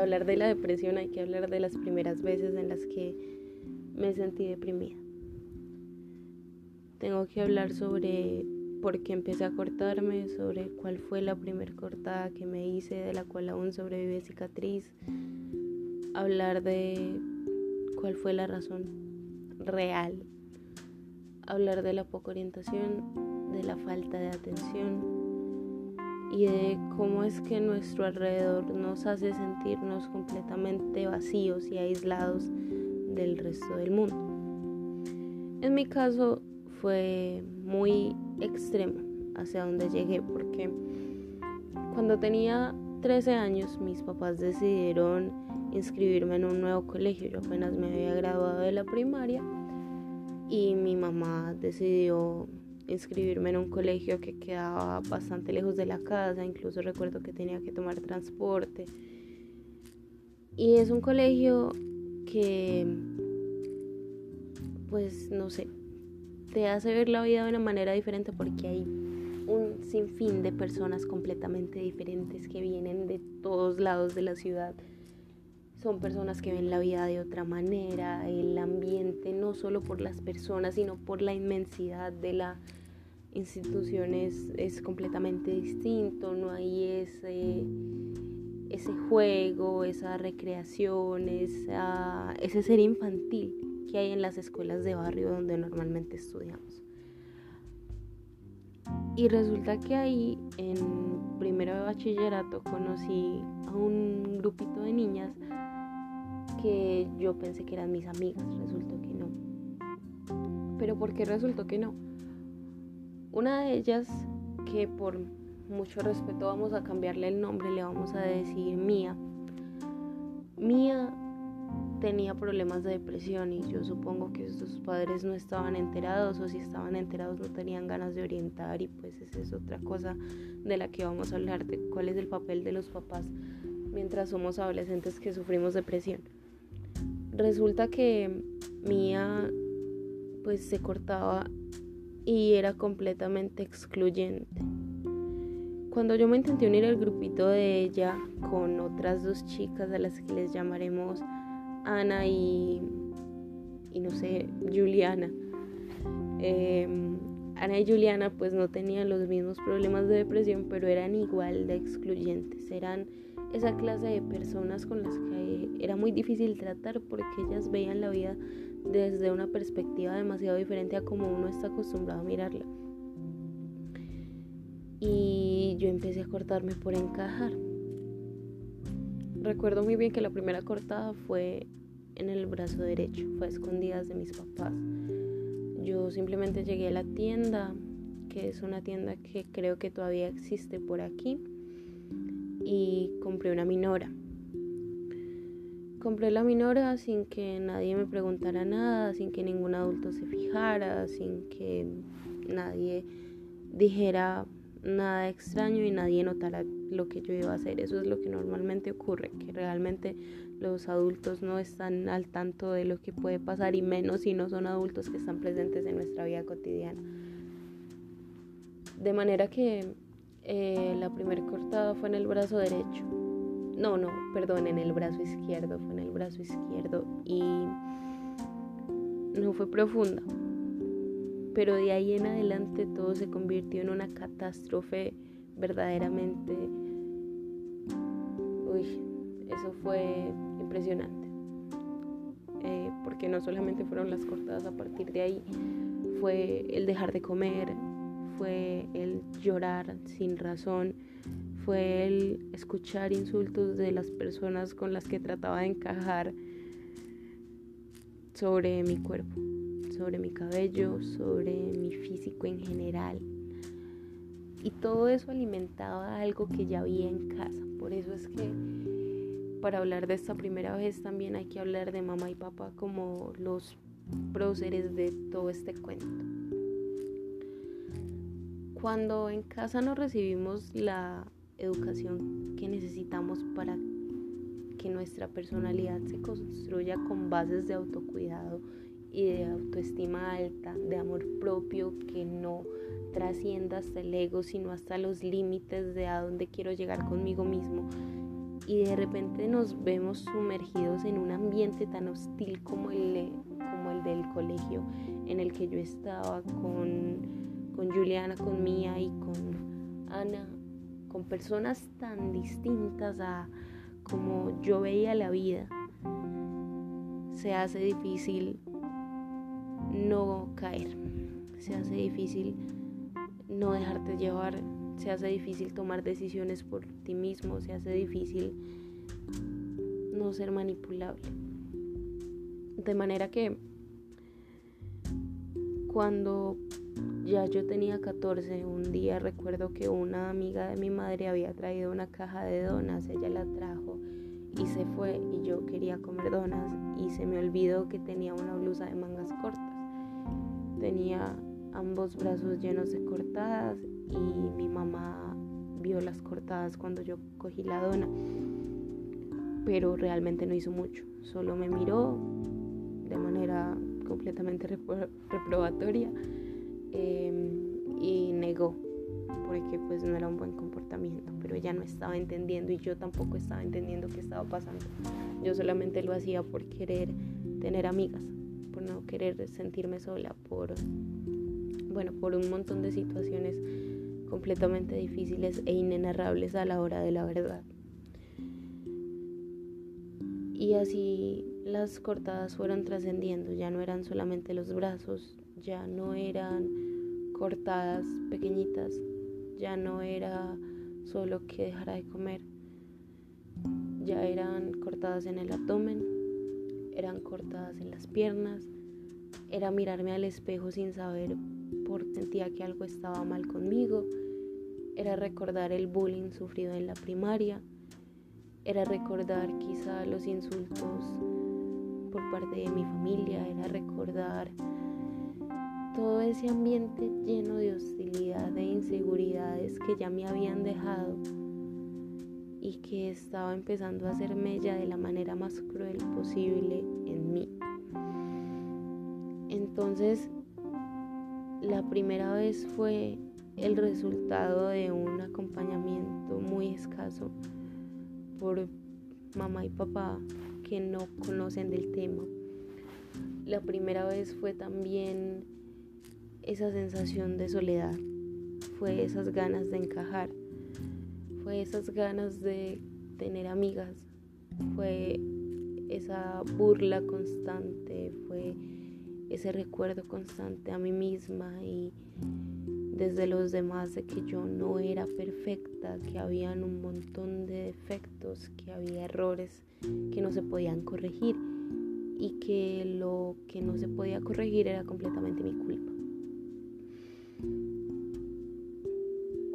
hablar de la depresión hay que hablar de las primeras veces en las que me sentí deprimida. Tengo que hablar sobre por qué empecé a cortarme, sobre cuál fue la primera cortada que me hice, de la cual aún sobrevive cicatriz. Hablar de cuál fue la razón real. Hablar de la poca orientación, de la falta de atención y de cómo es que nuestro alrededor nos hace sentirnos completamente vacíos y aislados del resto del mundo. En mi caso fue muy extremo hacia donde llegué porque cuando tenía 13 años mis papás decidieron inscribirme en un nuevo colegio. Yo apenas me había graduado de la primaria y mi mamá decidió inscribirme en un colegio que quedaba bastante lejos de la casa, incluso recuerdo que tenía que tomar transporte. Y es un colegio que, pues no sé, te hace ver la vida de una manera diferente porque hay un sinfín de personas completamente diferentes que vienen de todos lados de la ciudad. Son personas que ven la vida de otra manera, el ambiente, no solo por las personas, sino por la inmensidad de la institución es, completamente distinto, no hay ese, ese juego, esa recreación, ese ser infantil que hay en las escuelas de barrio donde normalmente estudiamos. Y resulta que ahí en primero de bachillerato conocí a un grupito de niñas que yo pensé que eran mis amigas, resultó que no. Pero ¿por qué resultó que no? Una de ellas, que por mucho respeto vamos a cambiarle el nombre, le vamos a decir Mía. Mía tenía problemas de depresión y yo supongo que sus padres no estaban enterados o si estaban enterados no tenían ganas de orientar y pues esa es otra cosa de la que vamos a hablar, de cuál es el papel de los papás mientras somos adolescentes que sufrimos depresión. Resulta que Mía pues se cortaba y era completamente excluyente. Cuando yo me intenté unir al grupito de ella con otras dos chicas a las que les llamaremos Ana y, y no sé, Juliana. Em, Ana y Juliana pues no tenían los mismos problemas de depresión, pero eran igual de excluyentes. Eran esa clase de personas con las que era muy difícil tratar porque ellas veían la vida desde una perspectiva demasiado diferente a como uno está acostumbrado a mirarla. Y yo empecé a cortarme por encajar. Recuerdo muy bien que la primera cortada fue en el brazo derecho, fue a escondidas de mis papás. Yo simplemente llegué a la tienda, que es una tienda que creo que todavía existe por aquí, y compré una minora. Compré la minora sin que nadie me preguntara nada, sin que ningún adulto se fijara, sin que nadie dijera nada extraño y nadie notara lo que yo iba a hacer. Eso es lo que normalmente ocurre, que realmente los adultos no están al tanto de lo que puede pasar y menos si no son adultos que están presentes en nuestra vida cotidiana. De manera que eh, la primera cortada fue en el brazo derecho no, no, perdón, en el brazo izquierdo, fue en el brazo izquierdo y no fue profunda. Pero de ahí en adelante todo se convirtió en una catástrofe verdaderamente... Uy, eso fue impresionante. Eh, porque no solamente fueron las cortadas a partir de ahí, fue el dejar de comer, fue el llorar sin razón, fue el escuchar insultos de las personas con las que trataba de encajar sobre mi cuerpo, sobre mi cabello, sobre mi físico en general. Y todo eso alimentaba algo que ya había en casa. Por eso es que para hablar de esta primera vez también hay que hablar de mamá y papá como los próceres de todo este cuento. Cuando en casa no recibimos la educación que necesitamos para que nuestra personalidad se construya con bases de autocuidado y de autoestima alta, de amor propio que no trascienda hasta el ego, sino hasta los límites de a dónde quiero llegar conmigo mismo. Y de repente nos vemos sumergidos en un ambiente tan hostil como el, como el del colegio en el que yo estaba con, con Juliana, con Mía y con Ana, con personas tan distintas a como yo veía la vida, se hace difícil no caer, se hace difícil no dejarte llevar se hace difícil tomar decisiones por ti mismo, se hace difícil no ser manipulable. De manera que cuando ya yo tenía 14, un día recuerdo que una amiga de mi madre había traído una caja de donas, ella la trajo y se fue y yo quería comer donas y se me olvidó que tenía una blusa de mangas cortas. Tenía ambos brazos llenos de cortadas y mi mamá vio las cortadas cuando yo cogí la dona, pero realmente no hizo mucho, solo me miró de manera completamente reprobatoria em, y negó porque pues no era un buen comportamiento, pero ella no estaba entendiendo y yo tampoco estaba entendiendo qué estaba pasando. Yo solamente lo hacía por querer tener amigas, por no querer sentirme sola, por bueno, por un montón de situaciones completamente difíciles e inenarrables a la hora de la verdad. Y así las cortadas fueron trascendiendo, ya no eran solamente los brazos, ya no eran cortadas pequeñitas, ya no era solo que dejara de comer, ya eran cortadas en el abdomen, eran cortadas en las piernas, era mirarme al espejo sin saber por sentía que algo estaba mal conmigo, era recordar el bullying sufrido en la primaria, era recordar quizá los insultos por parte de mi familia, era recordar todo ese ambiente lleno de hostilidad e inseguridades que ya me habían dejado y que estaba empezando a hacer mella de la manera más cruel posible en mí. Entonces la primera vez fue el resultado de un acompañamiento muy escaso por mamá y papá que no conocen del tema. La primera vez fue también esa sensación de soledad, fue esas ganas de encajar, fue esas ganas de tener amigas, fue esa burla constante, fue ese recuerdo constante a mí misma y desde los demás de que yo no era perfecta, que habían un montón de defectos, que había errores que no se podían corregir y que lo que no se podía corregir era completamente mi culpa.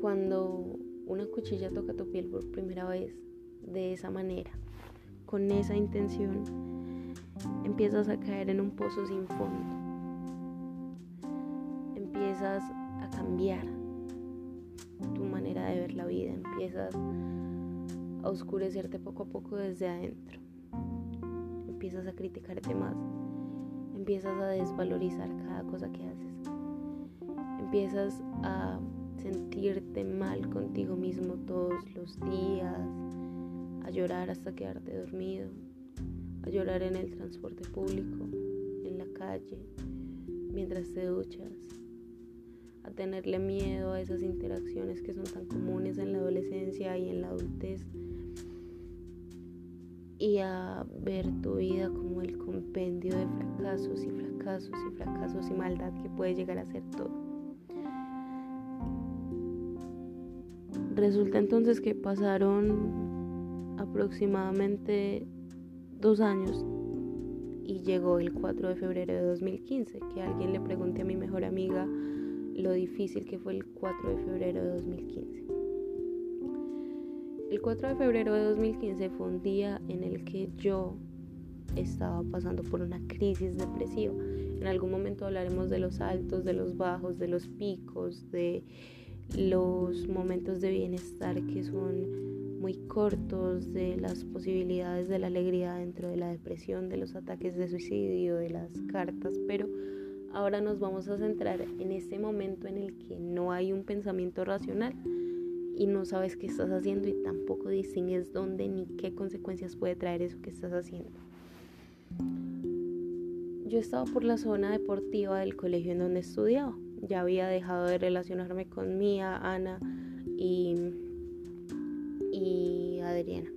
Cuando una cuchilla toca tu piel por primera vez de esa manera, con esa intención, empiezas a caer en un pozo sin fondo. Empiezas a cambiar tu manera de ver la vida, empiezas a oscurecerte poco a poco desde adentro. Empiezas a criticarte más, empiezas a desvalorizar cada cosa que haces. Empiezas a sentirte mal contigo mismo todos los días, a llorar hasta quedarte dormido, a llorar en el transporte público, en la calle, mientras te duchas, a tenerle miedo a esas interacciones que son tan comunes en la adolescencia y en la adultez y a ver tu vida como el compendio de fracasos y fracasos y fracasos y maldad que puede llegar a ser todo. Resulta entonces que pasaron aproximadamente dos años y llegó el 4 de febrero de 2015, que alguien le pregunte a mi mejor amiga lo difícil que fue el 4 de febrero de 2015. El 4 de febrero de 2015 fue un día en el que yo estaba pasando por una crisis depresiva. En algún momento hablaremos de los altos, de los bajos, de los picos, de los momentos de bienestar que son muy cortos de las posibilidades de la alegría dentro de la depresión, de los ataques de suicidio, de las cartas, pero ahora nos vamos a centrar en este momento en el que no hay un pensamiento racional y no sabes qué estás haciendo y tampoco distingues dónde ni qué consecuencias puede traer eso que estás haciendo. Yo estaba por la zona deportiva del colegio en donde estudiaba. Ya había dejado de relacionarme con Mía, Ana y, y Adriana.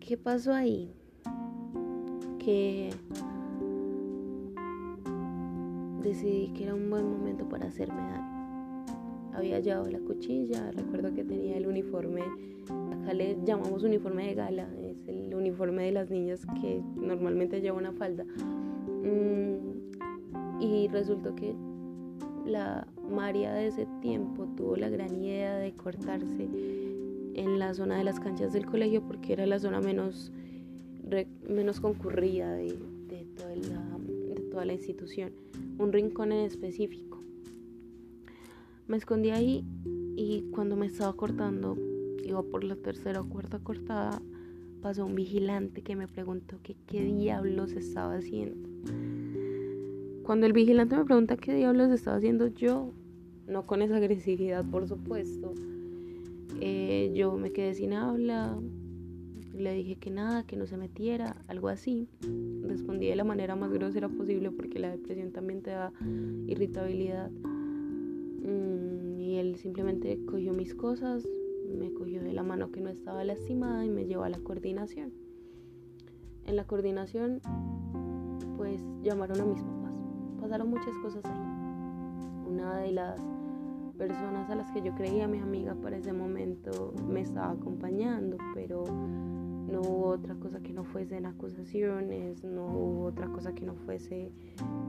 ¿Qué pasó ahí? Que decidí que era un buen momento para hacerme daño había llevado la cuchilla, recuerdo que tenía el uniforme, acá le llamamos uniforme de gala, es el uniforme de las niñas que normalmente lleva una falda. Mm, y resultó que la María de ese tiempo tuvo la gran idea de cortarse en la zona de las canchas del colegio porque era la zona menos, menos concurrida de, toda de toda la institución, un rincón en específico. Me escondí ahí y cuando me estaba cortando, iba por la tercera o cuarta cortada, pasó un vigilante que me preguntó que qué diablos estaba haciendo. Cuando el vigilante me pregunta qué diablos estaba haciendo yo, no con esa agresividad por supuesto, eh, yo me quedé sin habla, le dije que nada, que no se metiera, algo así. Respondí de la manera más grosera posible porque la depresión también te da irritabilidad. Mm, y él simplemente cogió mis cosas, me cogió de la mano que no estaba lastimada y me llevó a la coordinación. En la coordinación, pues llamaron a mis papás. Pasaron muchas cosas ahí. Una de las personas a las que yo creía mi amiga para ese momento me estaba acompañando, pero no hubo otra cosa que no fuesen acusaciones, no hubo otra cosa que no fuese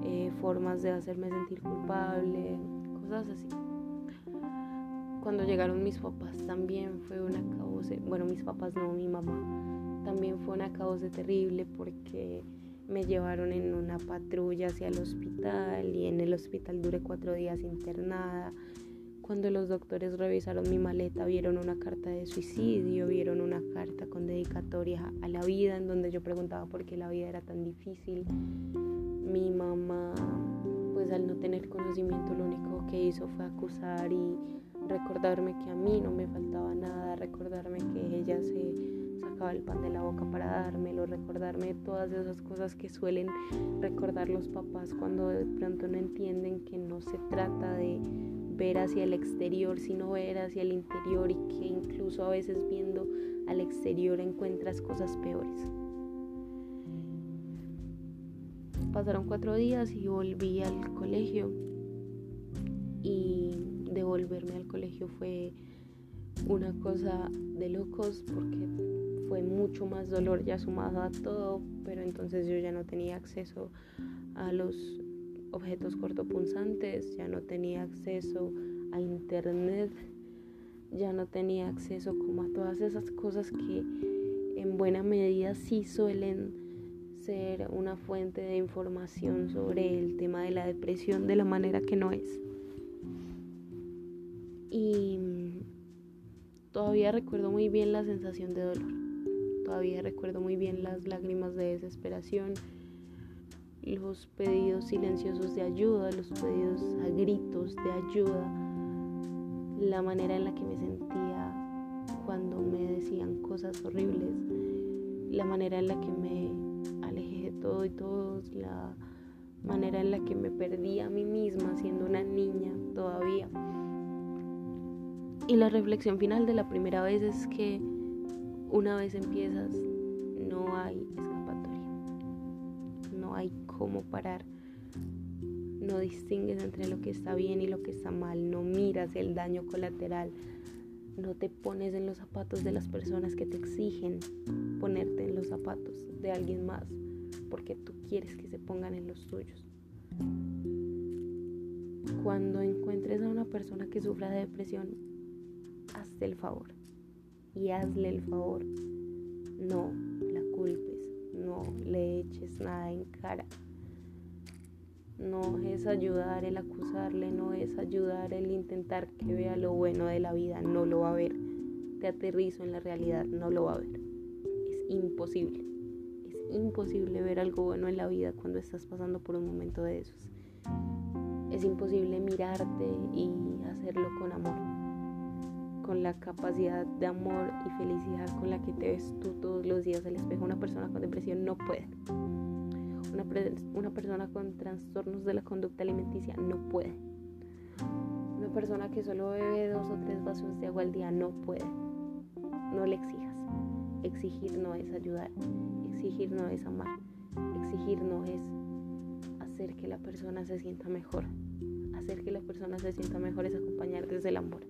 eh, formas de hacerme sentir culpable, así. Cuando llegaron mis papás también fue una causa, bueno mis papás no, mi mamá, también fue una causa terrible porque me llevaron en una patrulla hacia el hospital y en el hospital duré cuatro días internada. Cuando los doctores revisaron mi maleta vieron una carta de suicidio, vieron una carta con dedicatoria a la vida en donde yo preguntaba por qué la vida era tan difícil. Mi mamá pues al no tener conocimiento lo único que hizo fue acusar y recordarme que a mí no me faltaba nada, recordarme que ella se el pan de la boca para dármelo, recordarme todas esas cosas que suelen recordar los papás cuando de pronto no entienden que no se trata de ver hacia el exterior, sino ver hacia el interior y que incluso a veces viendo al exterior encuentras cosas peores. Pasaron cuatro días y volví al colegio. Y devolverme al colegio fue una cosa de locos porque fue mucho más dolor ya sumado a todo, pero entonces yo ya no tenía acceso a los objetos cortopunzantes, ya no tenía acceso a internet, ya no tenía acceso como a todas esas cosas que en buena medida sí suelen ser una fuente de información sobre el tema de la depresión de la manera que no es. Y todavía recuerdo muy bien la sensación de dolor, todavía recuerdo muy bien las lágrimas de desesperación, los pedidos silenciosos de ayuda, los pedidos a gritos de ayuda, la manera en la que me sentía cuando me decían cosas horribles, la manera en la que me todo y todos, la manera en la que me perdí a mí misma siendo una niña todavía. Y la reflexión final de la primera vez es que una vez empiezas, no hay escapatoria, no hay cómo parar, no distingues entre lo que está bien y lo que está mal, no miras el daño colateral, no te pones en los zapatos de las personas que te exigen ponerte en los zapatos de alguien más porque tú quieres que se pongan en los tuyos. Cuando encuentres a una persona que sufra de depresión, hazte el favor y hazle el favor. No la culpes, no le eches nada en cara. No es ayudar el acusarle, no es ayudar el intentar que vea lo bueno de la vida, no lo va a ver. Te aterrizo en la realidad, no lo va a ver. Es imposible imposible ver algo bueno en la vida cuando estás pasando por un momento de esos. Es imposible mirarte y hacerlo con amor, con la capacidad de amor y felicidad con la que te ves tú todos los días al espejo. Una persona con depresión no puede. Una, una persona con trastornos de la conducta alimenticia no puede. Una persona que solo bebe dos o tres vasos de agua al día no puede. No le exijas. Exigir no es ayudar. Exigir no es amar. Exigir no es hacer que la persona se sienta mejor. Hacer que la persona se sienta mejor es acompañar desde el amor.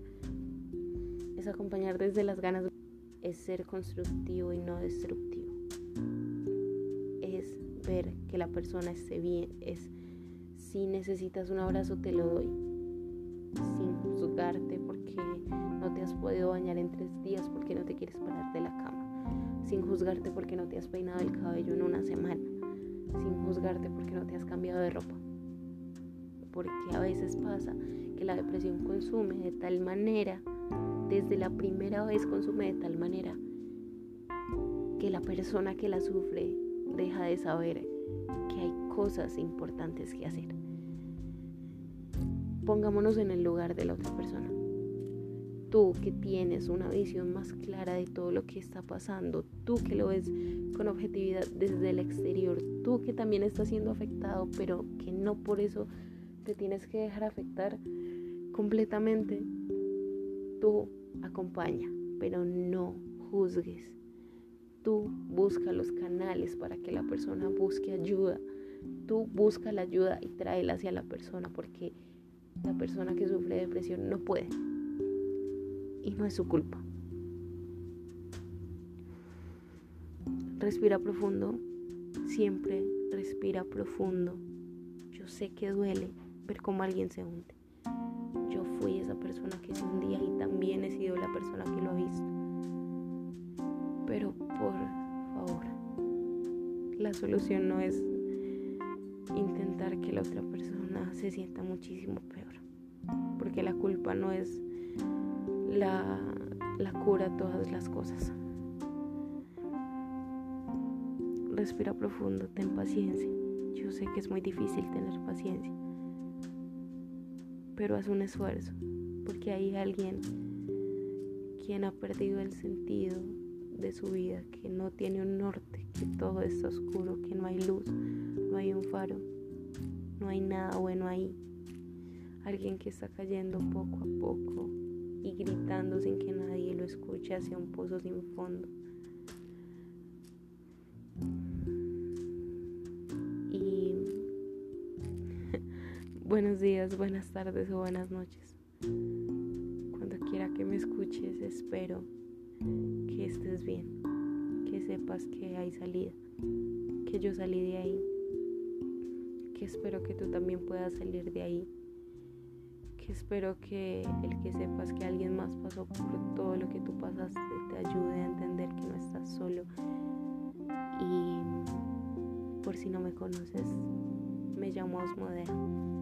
Es acompañar desde las ganas. Es ser constructivo y no destructivo. Es ver que la persona esté bien. Es si necesitas un abrazo te lo doy. Sin juzgarte porque no te has podido bañar en tres días porque no te quieres parar de la cama. Sin juzgarte porque no te has peinado el cabello en una semana sin juzgarte porque no te has cambiado de ropa. Porque a veces pasa que la depresión consume de tal manera, desde la primera vez consume de tal manera, que la persona que la sufre deja de saber que hay cosas importantes que hacer. Pongámonos en el lugar de la otra persona tú que tienes una visión más clara de todo lo que está pasando, tú que lo ves con objetividad desde el exterior, tú que también estás siendo afectado, pero que no por eso te tienes que dejar afectar completamente, tú acompaña, pero no juzgues. Tú busca los canales para que la persona busque ayuda. Tú busca la ayuda y tráela hacia la persona porque la persona que sufre depresión no puede y no es su culpa. Respira profundo, siempre respira profundo. Yo sé que duele ver cómo alguien se hunde. Persona que se hundía y también he sido la persona que lo ha visto. Pero por favor, la solución no es intentar que la otra persona se sienta muchísimo peor. Porque la culpa no es la, la cura todas las cosas. Respira profundo, ten paciencia. Yo sé que es muy difícil tener paciencia, pero haz un esfuerzo, porque hay alguien quien ha perdido el sentido de su vida, que no tiene un norte, que todo está oscuro, que no hay luz, no hay un faro, no hay nada bueno ahí. Alguien que está cayendo poco a poco y gritando sin que nadie lo escuche hacia un pozo sin fondo. Y buenos días, buenas tardes o buenas noches. Que me escuches, espero que estés bien, que sepas que hay salida, que yo salí de ahí, que espero que tú también puedas salir de ahí que espero que el que sepas que alguien más pasó por todo lo que tú pasaste te ayude a entender que no estás solo. Y por si no me conoces, me llamo Osmodea.